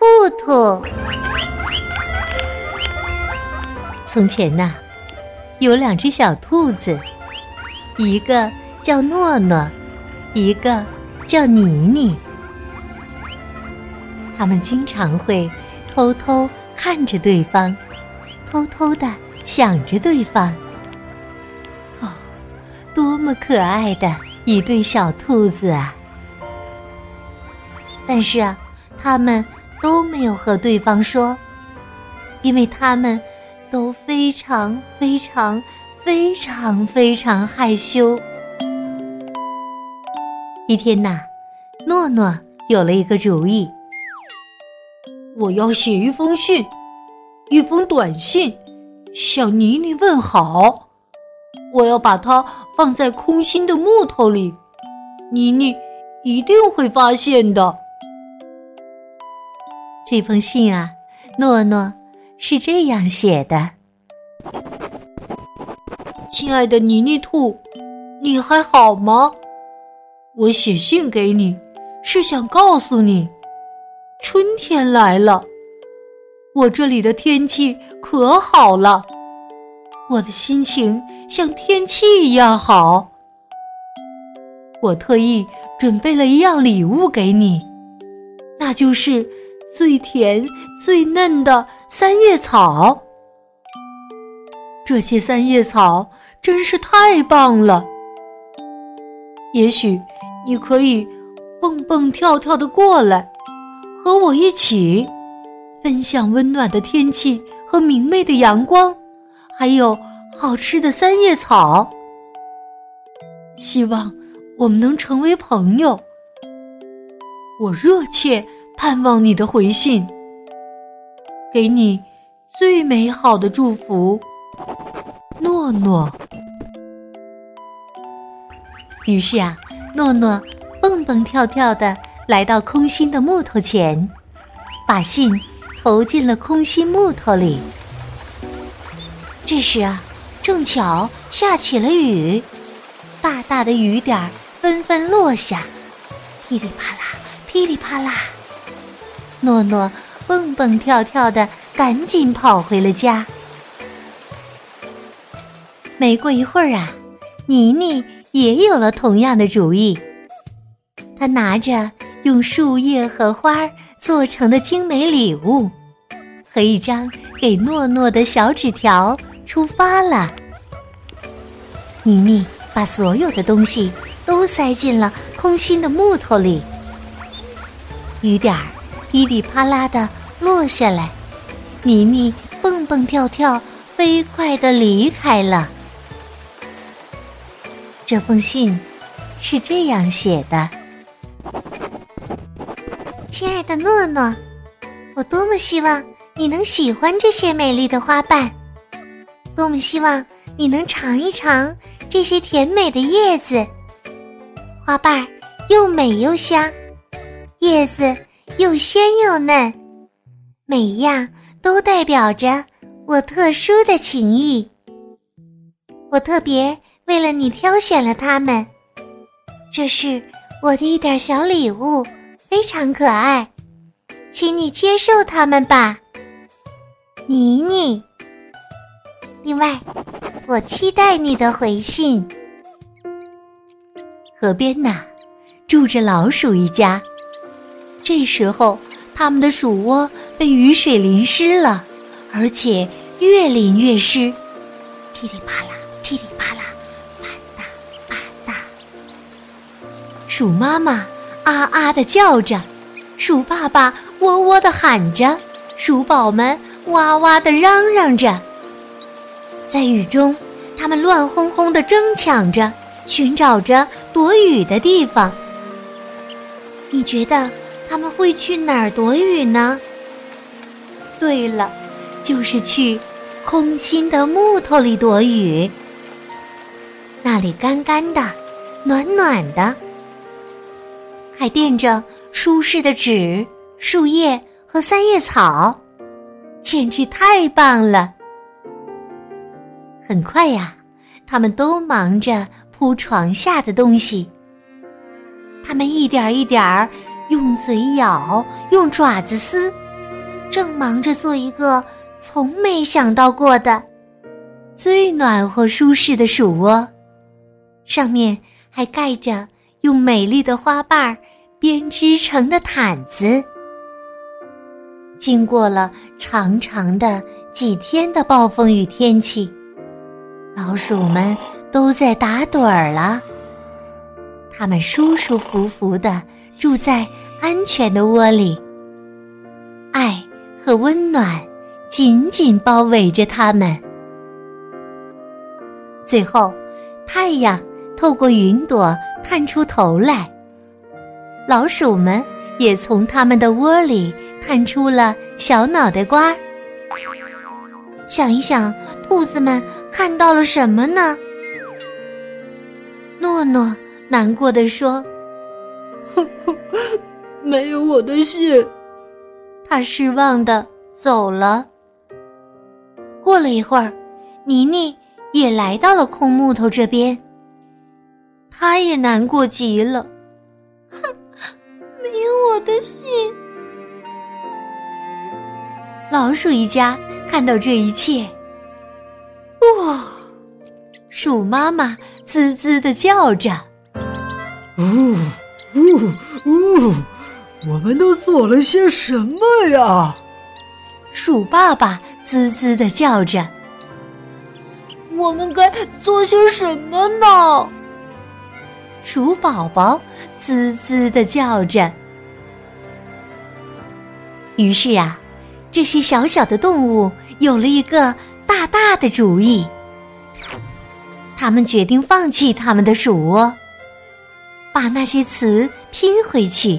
兔兔。从前呐，有两只小兔子，一个叫诺诺，一个叫妮妮。他们经常会偷偷看着对方，偷偷的想着对方。哦，多么可爱的一对小兔子啊！但是啊，他们。都没有和对方说，因为他们都非常非常非常非常害羞。一天呐，诺诺有了一个主意：我要写一封信，一封短信，向妮妮问好。我要把它放在空心的木头里，妮妮一定会发现的。这封信啊，诺诺是这样写的：“亲爱的妮妮兔，你还好吗？我写信给你，是想告诉你，春天来了。我这里的天气可好了，我的心情像天气一样好。我特意准备了一样礼物给你，那就是。”最甜、最嫩的三叶草，这些三叶草真是太棒了。也许你可以蹦蹦跳跳的过来，和我一起分享温暖的天气和明媚的阳光，还有好吃的三叶草。希望我们能成为朋友。我热切。盼望你的回信，给你最美好的祝福，诺诺。于是啊，诺诺蹦蹦跳跳的来到空心的木头前，把信投进了空心木头里。这时啊，正巧下起了雨，大大的雨点儿纷纷落下，噼里啪啦，噼里啪啦。诺诺蹦蹦跳跳的，赶紧跑回了家。没过一会儿啊，妮妮也有了同样的主意。她拿着用树叶和花做成的精美礼物，和一张给诺诺的小纸条，出发了。妮妮把所有的东西都塞进了空心的木头里，雨点儿。噼里啪啦的落下来，妮妮蹦蹦跳跳，飞快的离开了。这封信是这样写的：“亲爱的诺诺，我多么希望你能喜欢这些美丽的花瓣，多么希望你能尝一尝这些甜美的叶子。花瓣又美又香，叶子。”又鲜又嫩，每一样都代表着我特殊的情谊。我特别为了你挑选了它们，这是我的一点小礼物，非常可爱，请你接受它们吧，妮妮。另外，我期待你的回信。河边呐，住着老鼠一家。这时候，他们的鼠窝被雨水淋湿了，而且越淋越湿。噼里啪啦，噼里啪啦，啪嗒啪嗒。鼠妈妈啊啊的叫着，鼠爸爸喔喔的喊着，鼠宝们哇哇的嚷嚷着。在雨中，他们乱哄哄的争抢着，寻找着躲雨的地方。你觉得？他们会去哪儿躲雨呢？对了，就是去空心的木头里躲雨。那里干干的，暖暖的，还垫着舒适的纸、树叶和三叶草，简直太棒了。很快呀，他们都忙着铺床下的东西。他们一点一点儿用嘴咬，用爪子撕，正忙着做一个从没想到过的最暖和舒适的鼠窝，上面还盖着用美丽的花瓣编织成的毯子。经过了长长的几天的暴风雨天气。老鼠们都在打盹儿了，它们舒舒服服的住在安全的窝里，爱和温暖紧紧包围着它们。最后，太阳透过云朵探出头来，老鼠们也从它们的窝里探出了小脑袋瓜。想一想，兔子们看到了什么呢？诺诺难过的说：“ 没有我的信。”他失望的走了。过了一会儿，妮妮也来到了空木头这边，他也难过极了。哼，没有我的信。老鼠一家。看到这一切，哇！鼠妈妈滋滋的叫着：“呜呜呜！我们都做了些什么呀？”鼠爸爸滋滋的叫着：“我们该做些什么呢？”鼠宝宝滋滋的叫着。于是啊。这些小小的动物有了一个大大的主意，他们决定放弃他们的鼠窝，把那些词拼回去，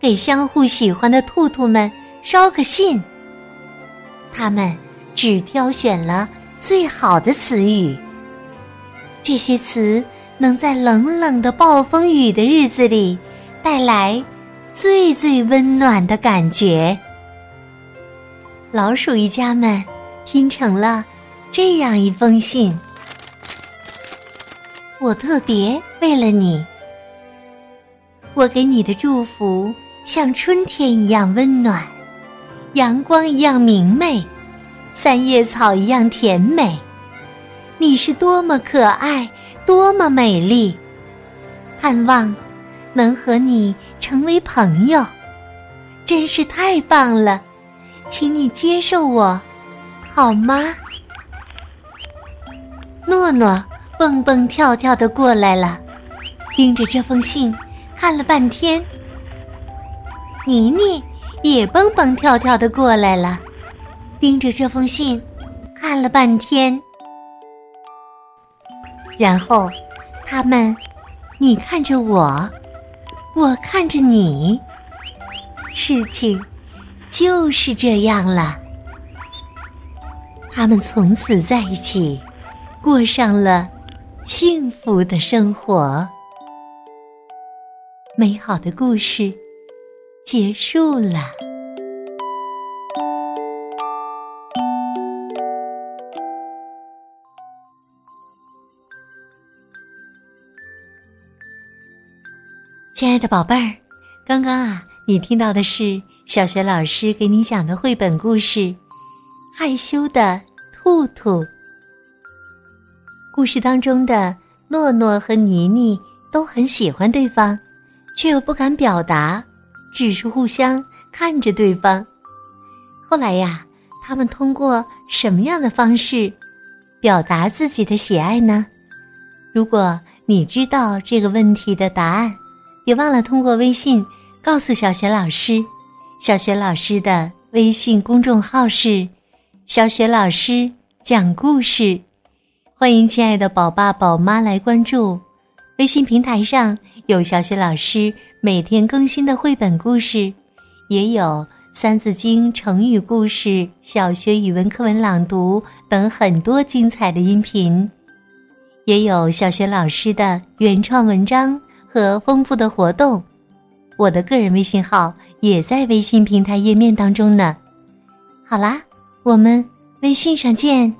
给相互喜欢的兔兔们捎个信。他们只挑选了最好的词语，这些词能在冷冷的暴风雨的日子里带来最最温暖的感觉。老鼠一家们拼成了这样一封信。我特别为了你，我给你的祝福像春天一样温暖，阳光一样明媚，三叶草一样甜美。你是多么可爱，多么美丽！盼望能和你成为朋友，真是太棒了。请你接受我，好吗？诺诺蹦蹦跳跳的过来了，盯着这封信看了半天。妮妮也蹦蹦跳跳的过来了，盯着这封信看了半天。然后，他们，你看着我，我看着你，事情。就是这样了，他们从此在一起，过上了幸福的生活。美好的故事结束了。亲爱的宝贝儿，刚刚啊，你听到的是。小学老师给你讲的绘本故事《害羞的兔兔》。故事当中的诺诺和妮妮都很喜欢对方，却又不敢表达，只是互相看着对方。后来呀，他们通过什么样的方式表达自己的喜爱呢？如果你知道这个问题的答案，别忘了通过微信告诉小雪老师。小雪老师的微信公众号是“小雪老师讲故事”，欢迎亲爱的宝爸宝妈来关注。微信平台上有小雪老师每天更新的绘本故事，也有三字经》成语故事、小学语文课文朗读等很多精彩的音频，也有小学老师的原创文章和丰富的活动。我的个人微信号也在微信平台页面当中呢。好啦，我们微信上见。